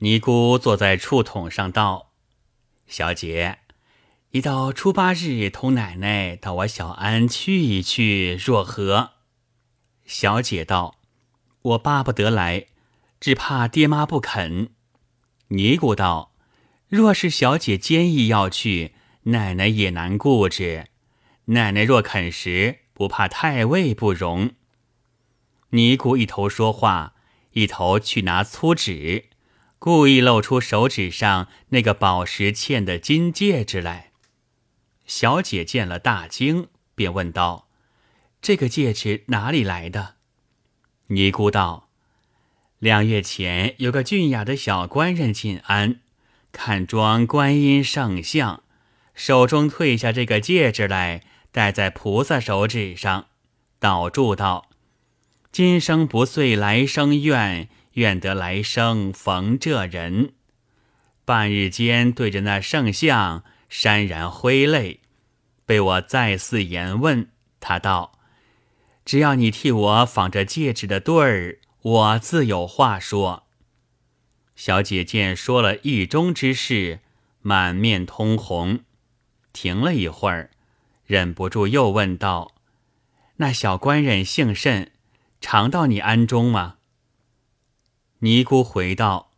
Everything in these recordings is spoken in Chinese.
尼姑坐在畜桶上道：“小姐，你到初八日同奶奶到我小庵去一去，若何？”小姐道：“我巴不得来，只怕爹妈不肯。”尼姑道：“若是小姐坚意要去，奶奶也难顾之。奶奶若肯时，不怕太尉不容。”尼姑一头说话，一头去拿粗纸。故意露出手指上那个宝石嵌的金戒指来，小姐见了大惊，便问道：“这个戒指哪里来的？”尼姑道：“两月前有个俊雅的小官人进安，看装观音圣像，手中褪下这个戒指来，戴在菩萨手指上，祷祝道：‘今生不遂来生愿。’”愿得来生逢这人，半日间对着那圣像潸然挥泪，被我再四言问，他道：“只要你替我仿着戒指的对儿，我自有话说。”小姐见说了意中之事，满面通红，停了一会儿，忍不住又问道：“那小官人姓甚？常到你庵中吗？”尼姑回道：“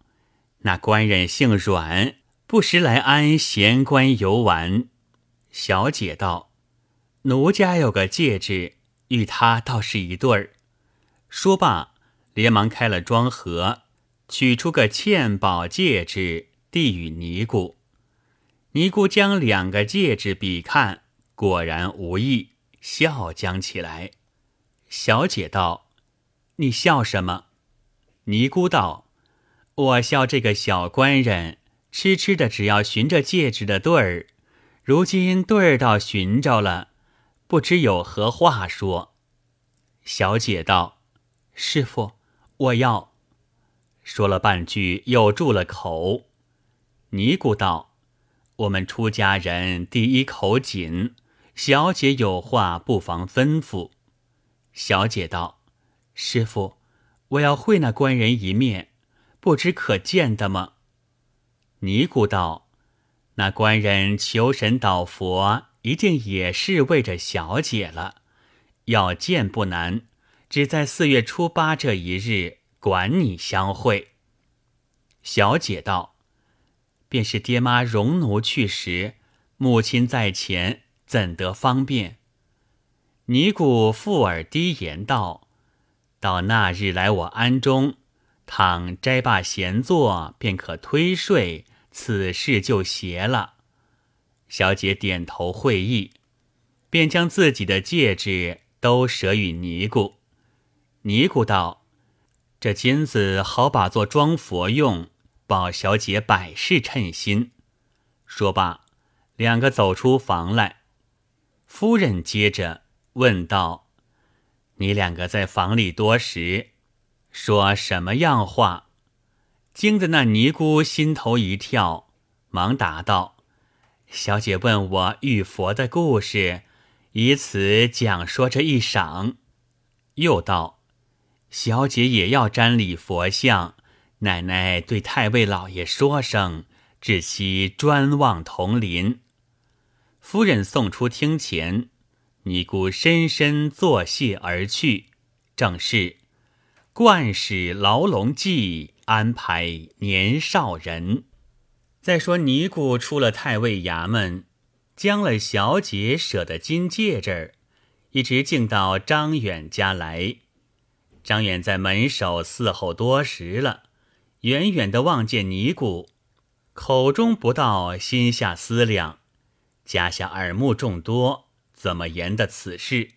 那官人姓阮，不时来安闲官游玩。”小姐道：“奴家有个戒指，与他倒是一对儿。”说罢，连忙开了装盒，取出个嵌宝戒指，递与尼姑。尼姑将两个戒指比看，果然无异，笑将起来。小姐道：“你笑什么？”尼姑道：“我笑这个小官人，痴痴的只要寻着戒指的对儿，如今对儿倒寻着了，不知有何话说。”小姐道：“师傅，我要。”说了半句，又住了口。尼姑道：“我们出家人第一口紧，小姐有话不妨吩咐。”小姐道：“师傅。”我要会那官人一面，不知可见的吗？尼姑道：“那官人求神祷佛，一定也是为着小姐了。要见不难，只在四月初八这一日，管你相会。”小姐道：“便是爹妈容奴去时，母亲在前，怎得方便？”尼姑附耳低言道。到那日来我庵中，倘斋罢闲坐，便可推睡，此事就邪了。小姐点头会意，便将自己的戒指都舍与尼姑。尼姑道：“这金子好把做装佛用，保小姐百事称心。”说罢，两个走出房来。夫人接着问道。你两个在房里多时，说什么样话？惊得那尼姑心头一跳，忙答道：“小姐问我遇佛的故事，以此讲说这一晌。”又道：“小姐也要瞻礼佛像，奶奶对太尉老爷说声，至其专望同林。”夫人送出厅前。尼姑深深作谢而去，正是惯使牢笼计，安排年少人。再说尼姑出了太尉衙门，将了小姐舍的金戒指，一直径到张远家来。张远在门首伺候多时了，远远的望见尼姑，口中不道，心下思量，家下耳目众多。怎么言的此事？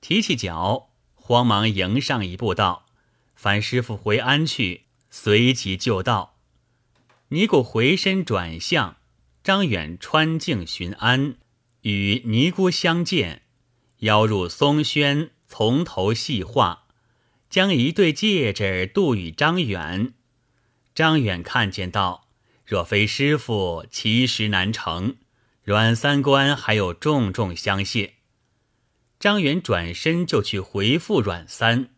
提起脚，慌忙迎上一步道：“樊师傅回安去。”随即就到。尼姑回身转向，张远穿镜寻安，与尼姑相见，邀入松轩，从头细话，将一对戒指渡与张远。张远看见道：“若非师傅，其实难成。”阮三官还有重重相谢，张元转身就去回复阮三，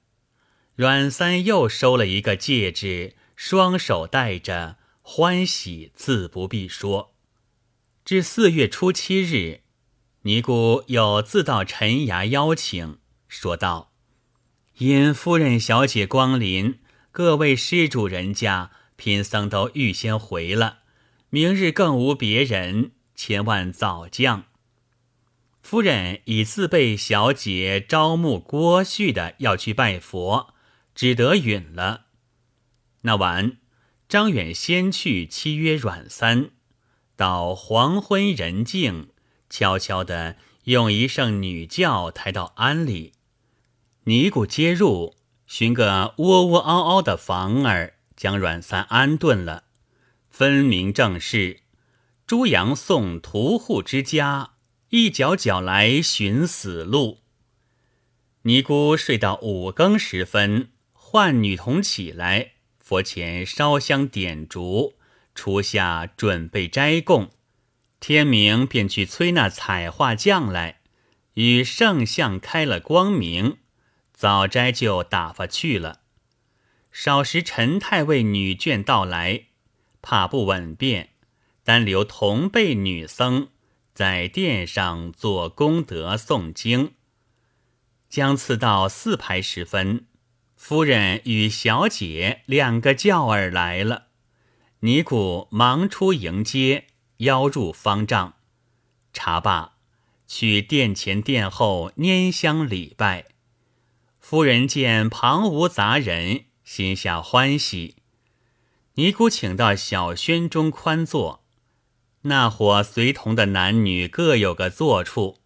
阮三又收了一个戒指，双手戴着，欢喜自不必说。至四月初七日，尼姑又自到陈衙邀请，说道：“因夫人小姐光临，各位施主人家贫僧都预先回了，明日更无别人，千万早降。”夫人已自备小姐招募郭旭的要去拜佛，只得允了。那晚，张远先去妻约阮三，到黄昏人静，悄悄地用一声女轿抬到庵里，尼姑接入，寻个窝窝嗷嗷的房儿，将阮三安顿了，分明正是朱阳送屠户之家。一脚脚来寻死路。尼姑睡到五更时分，唤女童起来，佛前烧香点烛，初下准备斋供。天明便去催那彩画匠来，与圣像开了光明，早斋就打发去了。少时陈太尉女眷到来，怕不稳便，单留同辈女僧。在殿上做功德诵经，将次到四排时分，夫人与小姐两个轿儿来了，尼姑忙出迎接，邀入方丈，茶罢，去殿前殿后拈香礼拜。夫人见旁无杂人，心下欢喜，尼姑请到小轩中宽坐。那伙随同的男女各有个坐处，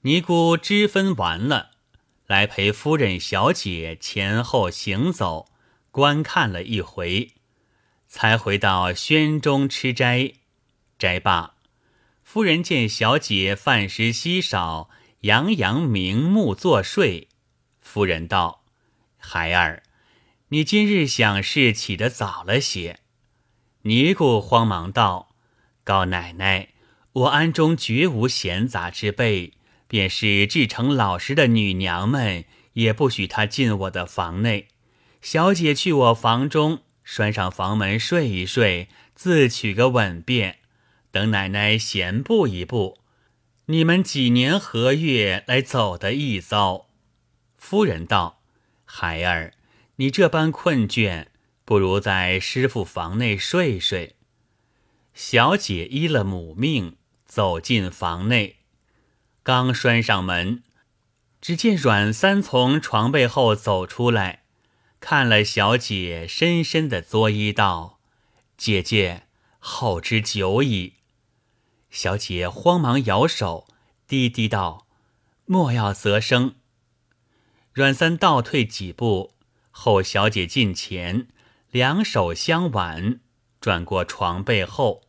尼姑支分完了，来陪夫人、小姐前后行走，观看了一回，才回到轩中吃斋。斋罢，夫人见小姐饭食稀少，洋洋明目作睡，夫人道：“孩儿，你今日想事起得早了些。”尼姑慌忙道。告奶奶，我庵中绝无闲杂之辈，便是至诚老实的女娘们，也不许她进我的房内。小姐去我房中拴上房门睡一睡，自取个稳便。等奶奶闲步一步，你们几年何月来走的一遭？夫人道：“孩儿，你这般困倦，不如在师傅房内睡睡。”小姐依了母命，走进房内，刚拴上门，只见阮三从床背后走出来，看了小姐，深深的作揖道：“姐姐，候之久矣。”小姐慌忙摇手，低低道：“莫要责声。”阮三倒退几步，后小姐近前，两手相挽，转过床背后。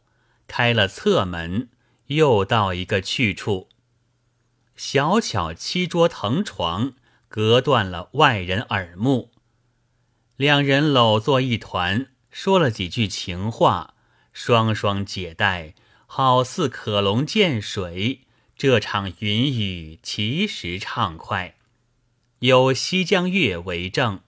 开了侧门，又到一个去处。小巧七桌藤床，隔断了外人耳目。两人搂作一团，说了几句情话，双双解带，好似可龙见水。这场云雨其实畅快，有西江月为证。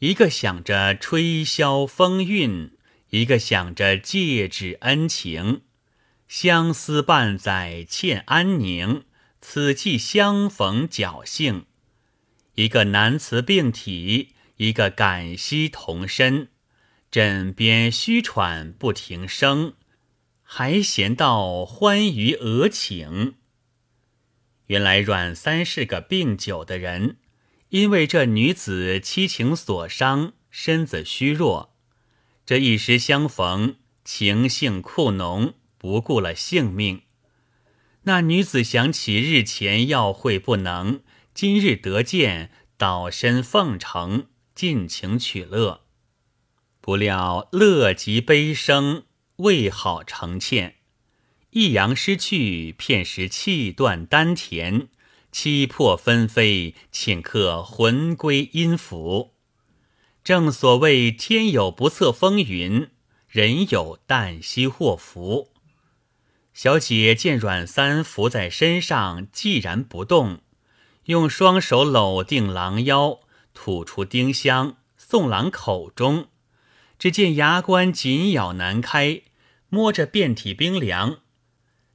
一个想着吹箫风韵。一个想着戒指恩情，相思半载欠安宁，此际相逢侥幸；一个难辞病体，一个感惜同身，枕边虚喘不停声，还闲道欢愉额请。原来阮三是个病久的人，因为这女子七情所伤，身子虚弱。这一时相逢，情性酷浓，不顾了性命。那女子想起日前要会不能，今日得见，倒身奉承，尽情取乐。不料乐极悲生，未好成欠。一阳失去，片时气断丹田，七魄纷飞，顷刻魂归阴府。正所谓天有不测风云，人有旦夕祸福。小姐见阮三伏在身上，寂然不动，用双手搂定狼腰，吐出丁香送狼口中，只见牙关紧咬难开，摸着遍体冰凉，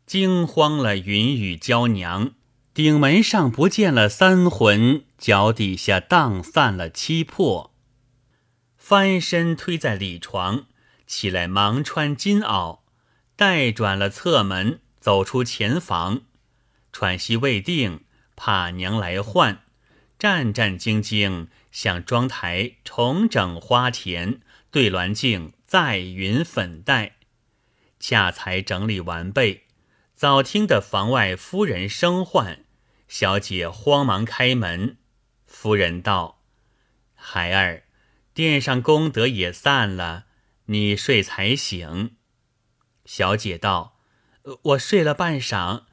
惊慌了云雨娇娘。顶门上不见了三魂，脚底下荡散了七魄。翻身推在里床，起来忙穿金袄，待转了侧门，走出前房，喘息未定，怕娘来唤，战战兢兢向妆台重整花田。对鸾镜再云粉黛，恰才整理完备，早听得房外夫人声唤，小姐慌忙开门。夫人道：“孩儿，殿上功德也散了，你睡才醒。”小姐道：“我睡了半晌，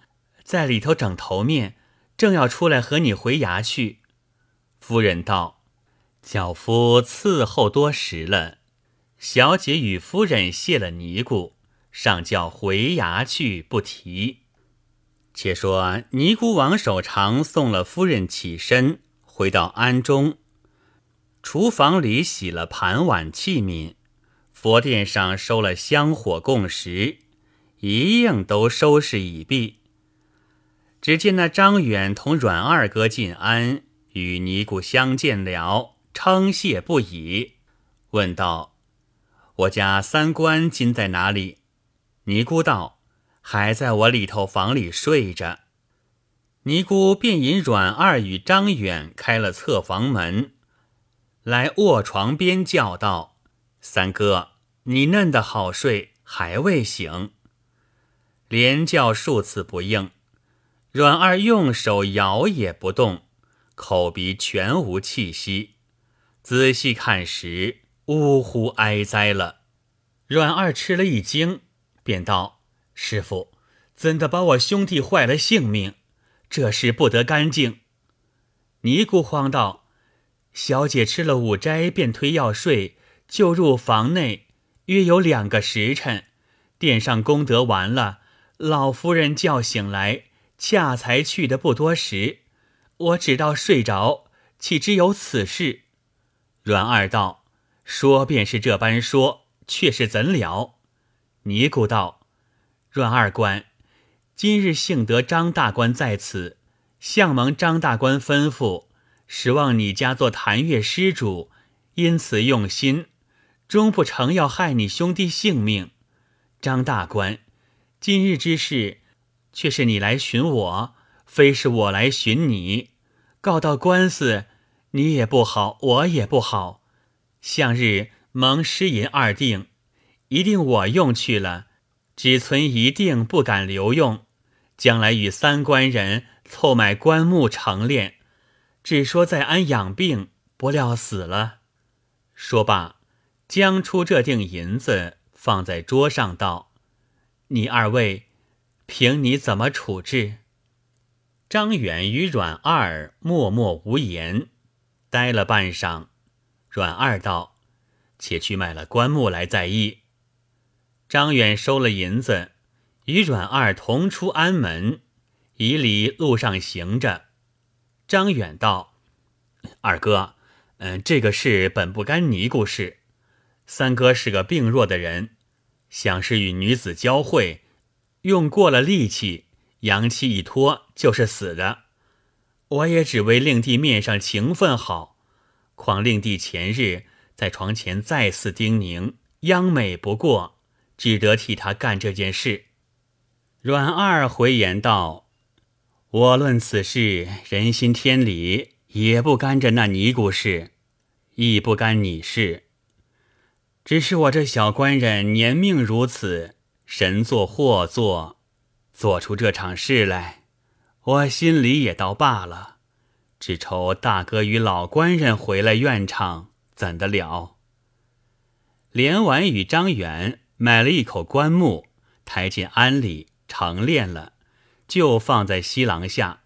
在里头整头面，正要出来和你回衙去。”夫人道：“脚夫伺候多时了。”小姐与夫人谢了尼姑，上轿回衙去，不提。且说尼姑王守常送了夫人起身，回到庵中，厨房里洗了盘碗器皿，佛殿上收了香火供食，一应都收拾已毕。只见那张远同阮二哥进庵，与尼姑相见了，称谢不已，问道。我家三官今在哪里？尼姑道：“还在我里头房里睡着。”尼姑便引阮二与张远开了侧房门，来卧床边叫道：“三哥，你嫩的好睡，还未醒？”连叫数次不应，阮二用手摇也不动，口鼻全无气息。仔细看时。呜呼哀哉了！阮二吃了一惊，便道：“师傅，怎的把我兄弟坏了性命？这事不得干净。”尼姑慌道：“小姐吃了午斋，便推药睡，就入房内，约有两个时辰。殿上功德完了，老夫人叫醒来，恰才去的不多时。我只道睡着，岂知有此事？”阮二道。说便是这般说，却是怎了？尼姑道：“阮二官，今日幸得张大官在此，相蒙张大官吩咐，实望你家做谭月施主，因此用心，终不成要害你兄弟性命。张大官，今日之事，却是你来寻我，非是我来寻你。告到官司，你也不好，我也不好。”向日蒙师银二锭，一定我用去了，只存一定不敢留用。将来与三官人凑买棺木成殓，只说在安养病，不料死了。说罢，将出这锭银子放在桌上，道：“你二位，凭你怎么处置？”张远与阮二默默无言，呆了半晌。阮二道：“且去买了棺木来再议。”张远收了银子，与阮二同出安门，以礼路上行着。张远道：“二哥，嗯，这个事本不干尼姑事。三哥是个病弱的人，想是与女子交会，用过了力气，阳气一脱就是死的。我也只为令弟面上情分好。”况令弟前日在床前再次叮咛，央美不过，只得替他干这件事。阮二回言道：“我论此事人心天理，也不干着那尼姑事，亦不干你事。只是我这小官人年命如此，神作祸作，做出这场事来，我心里也倒罢了。”只愁大哥与老官人回来怨唱，怎得了？连晚与张远买了一口棺木，抬进庵里成殓了，就放在西廊下，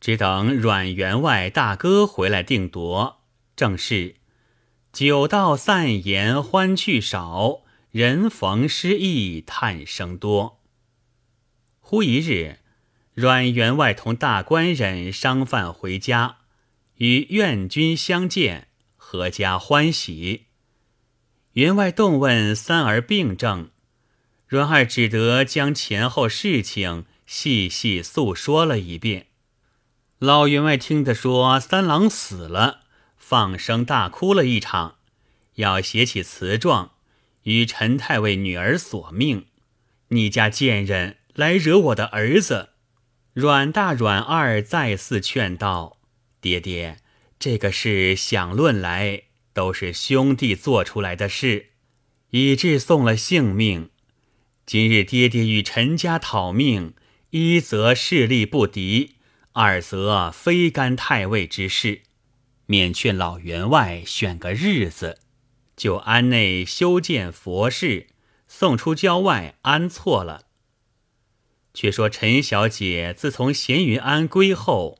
只等阮员外大哥回来定夺。正是酒到散言欢趣少，人逢失意叹声多。忽一日。阮员外同大官人商贩回家，与愿君相见，阖家欢喜。员外动问三儿病症，阮二只得将前后事情细细诉说了一遍。老员外听得说三郎死了，放声大哭了一场，要写起词状，与陈太尉女儿索命。你家贱人来惹我的儿子。阮大、阮二再次劝道：“爹爹，这个事想论来。”都是兄弟做出来的事，以致送了性命。今日爹爹与陈家讨命，一则势力不敌，二则非干太尉之事，免劝老员外选个日子，就安内修建佛事，送出郊外安错了。却说陈小姐自从闲云庵归后，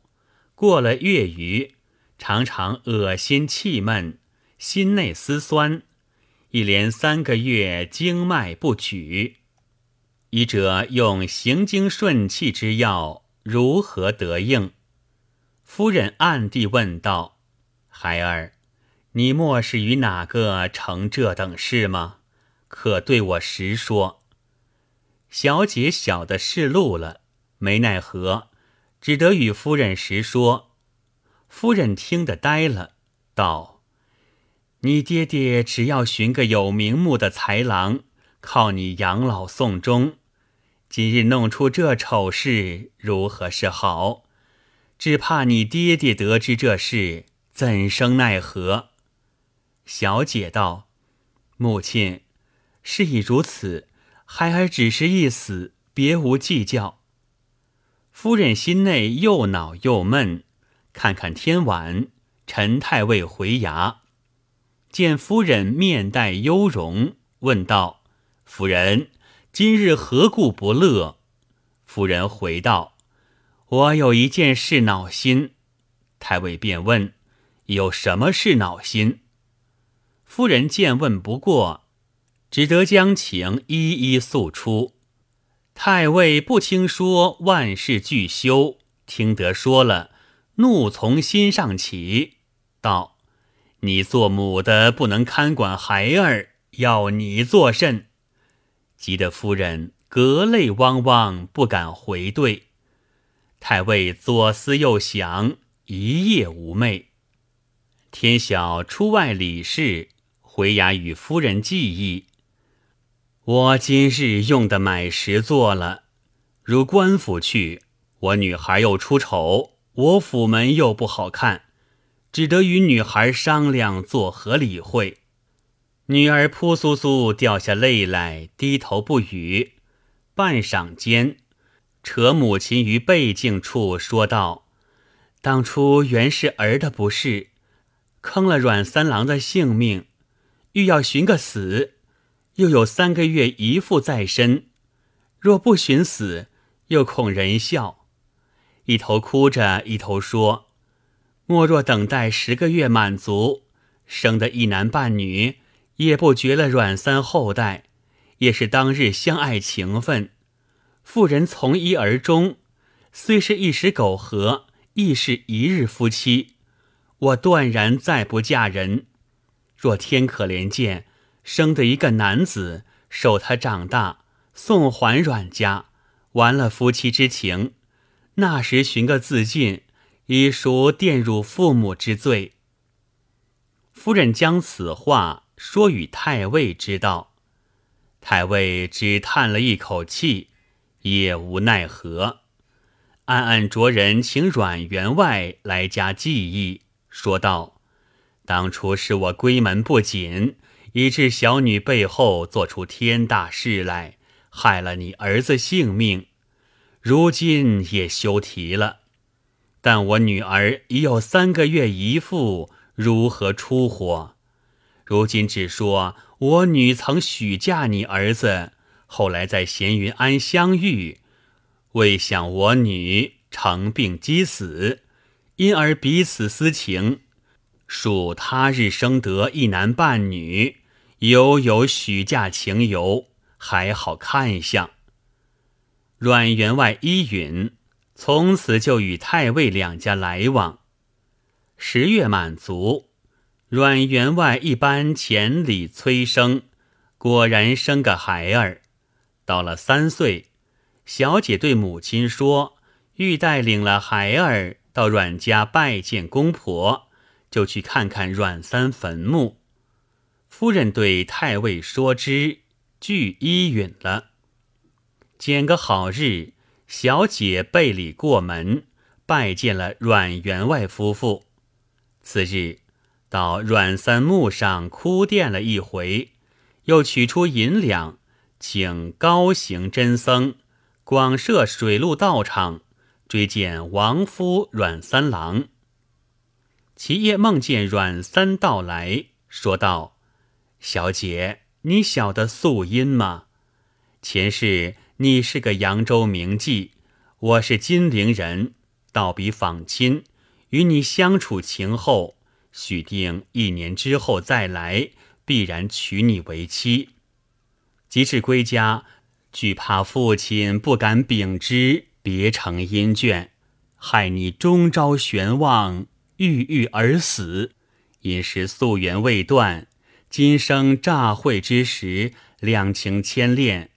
过了月余，常常恶心气闷。心内思酸，一连三个月经脉不举，医者用行经顺气之药，如何得应？夫人暗地问道：“孩儿，你莫是与哪个成这等事吗？可对我实说。”小姐晓得是路了，没奈何，只得与夫人实说。夫人听得呆了，道。你爹爹只要寻个有名目的才郎，靠你养老送终。今日弄出这丑事，如何是好？只怕你爹爹得知这事，怎生奈何？小姐道：“母亲，事已如此，孩儿只是一死，别无计较。”夫人心内又恼又闷，看看天晚，陈太尉回衙。见夫人面带忧容，问道：“夫人，今日何故不乐？”夫人回道：“我有一件事恼心。”太尉便问：“有什么事恼心？”夫人见问不过，只得将情一一诉出。太尉不听说万事俱休，听得说了，怒从心上起，道。你做母的不能看管孩儿，要你作甚？急得夫人隔泪汪汪，不敢回对。太尉左思右想，一夜无寐。天晓出外理事，回衙与夫人计议：我今日用的买食做了，如官府去，我女孩又出丑，我府门又不好看。只得与女孩商量作何理会。女儿扑簌簌掉下泪来，低头不语。半晌间，扯母亲于背颈处说道：“当初原是儿的不是，坑了阮三郎的性命，欲要寻个死，又有三个月姨父在身，若不寻死，又恐人笑。”一头哭着，一头说。莫若等待十个月满足，生的一男半女，也不绝了阮三后代，也是当日相爱情分。妇人从一而终，虽是一时苟合，亦是一日夫妻。我断然再不嫁人。若天可怜见，生得一个男子，受他长大，送还阮家，完了夫妻之情。那时寻个自尽。已属玷辱父母之罪。夫人将此话说与太尉知道，太尉只叹了一口气，也无奈何，暗暗着人请阮员外来家计议，说道：“当初是我闺门不紧，以致小女背后做出天大事来，害了你儿子性命，如今也休提了。”但我女儿已有三个月姨父，如何出火？如今只说我女曾许嫁你儿子，后来在闲云庵相遇，未想我女成病积死，因而彼此私情，属他日生得一男半女，犹有许嫁情由，还好看相。阮员外依允。从此就与太尉两家来往。十月满足，阮员外一般千里催生，果然生个孩儿。到了三岁，小姐对母亲说：“欲带领了孩儿到阮家拜见公婆，就去看看阮三坟墓。”夫人对太尉说之，俱依允了。拣个好日，小姐备礼过门，拜见了阮员外夫妇。次日。到阮三墓上哭奠了一回，又取出银两，请高行真僧广设水陆道场，追见亡夫阮三郎。其夜梦见阮三到来，说道：“小姐，你晓得素因吗？前世你是个扬州名妓，我是金陵人，道比访亲，与你相处情厚。”许定一年之后再来，必然娶你为妻。及至归家，惧怕父亲不敢禀之，别成阴眷，害你终朝悬望，郁郁而死。因是夙缘未断，今生乍会之时，两情牵恋，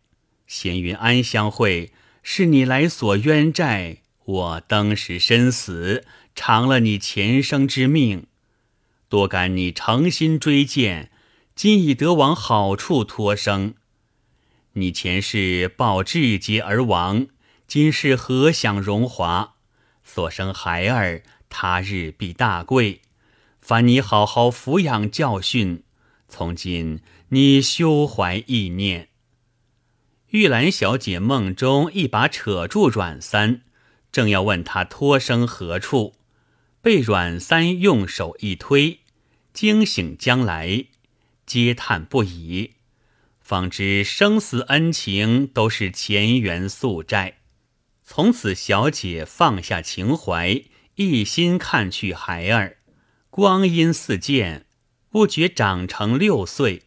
闲云安相会，是你来索冤债，我当时身死，偿了你前生之命。多感你诚心追荐，今已得往好处托生。你前世报志节而亡，今世何享荣华？所生孩儿，他日必大贵。烦你好好抚养教训，从今你休怀意念。玉兰小姐梦中一把扯住阮三，正要问他托生何处，被阮三用手一推。惊醒将来，嗟叹不已，方知生死恩情都是前缘宿债。从此，小姐放下情怀，一心看去孩儿。光阴似箭，不觉长成六岁，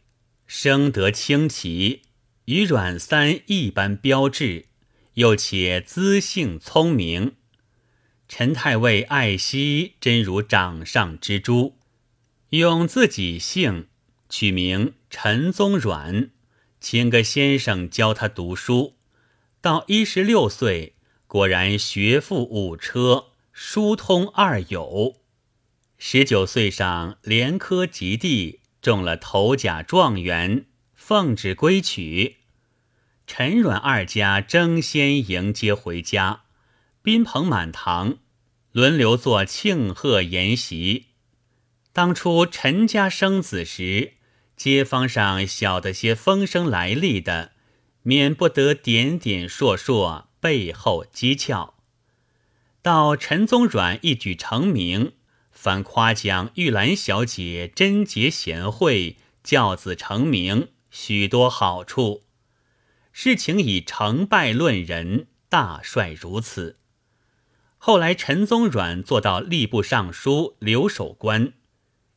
生得清奇，与阮三一般标致，又且资性聪明。陈太尉爱惜，真如掌上之珠。用自己姓，取名陈宗阮，请个先生教他读书。到一十六岁，果然学富五车，书通二友。十九岁上连科及第，中了头甲状元，奉旨归娶。陈阮二家争先迎接回家，宾朋满堂，轮流做庆贺筵席。当初陈家生子时，街坊上晓得些风声来历的，免不得点点烁烁，背后讥诮。到陈宗阮一举成名，反夸奖玉兰小姐贞洁贤惠，教子成名，许多好处。事情以成败论人，大帅如此。后来陈宗阮做到吏部尚书、留守官。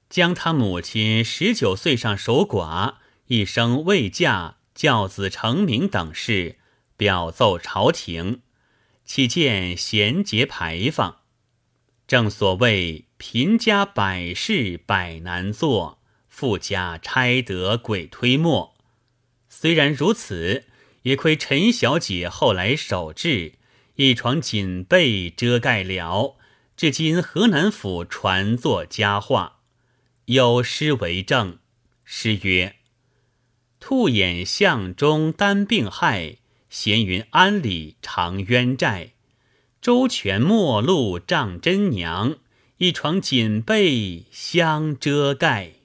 将他母亲十九岁上守寡，一生未嫁，教子成名等事表奏朝廷，岂见贤节牌坊。正所谓贫家百事百难做，富家差得鬼推磨。虽然如此，也亏陈小姐后来守制，一床锦被遮盖了，至今河南府传作佳话。有诗为证，诗曰：“兔眼巷中担病害，闲云庵里长冤债。周全陌路仗真娘，一床锦被相遮盖。”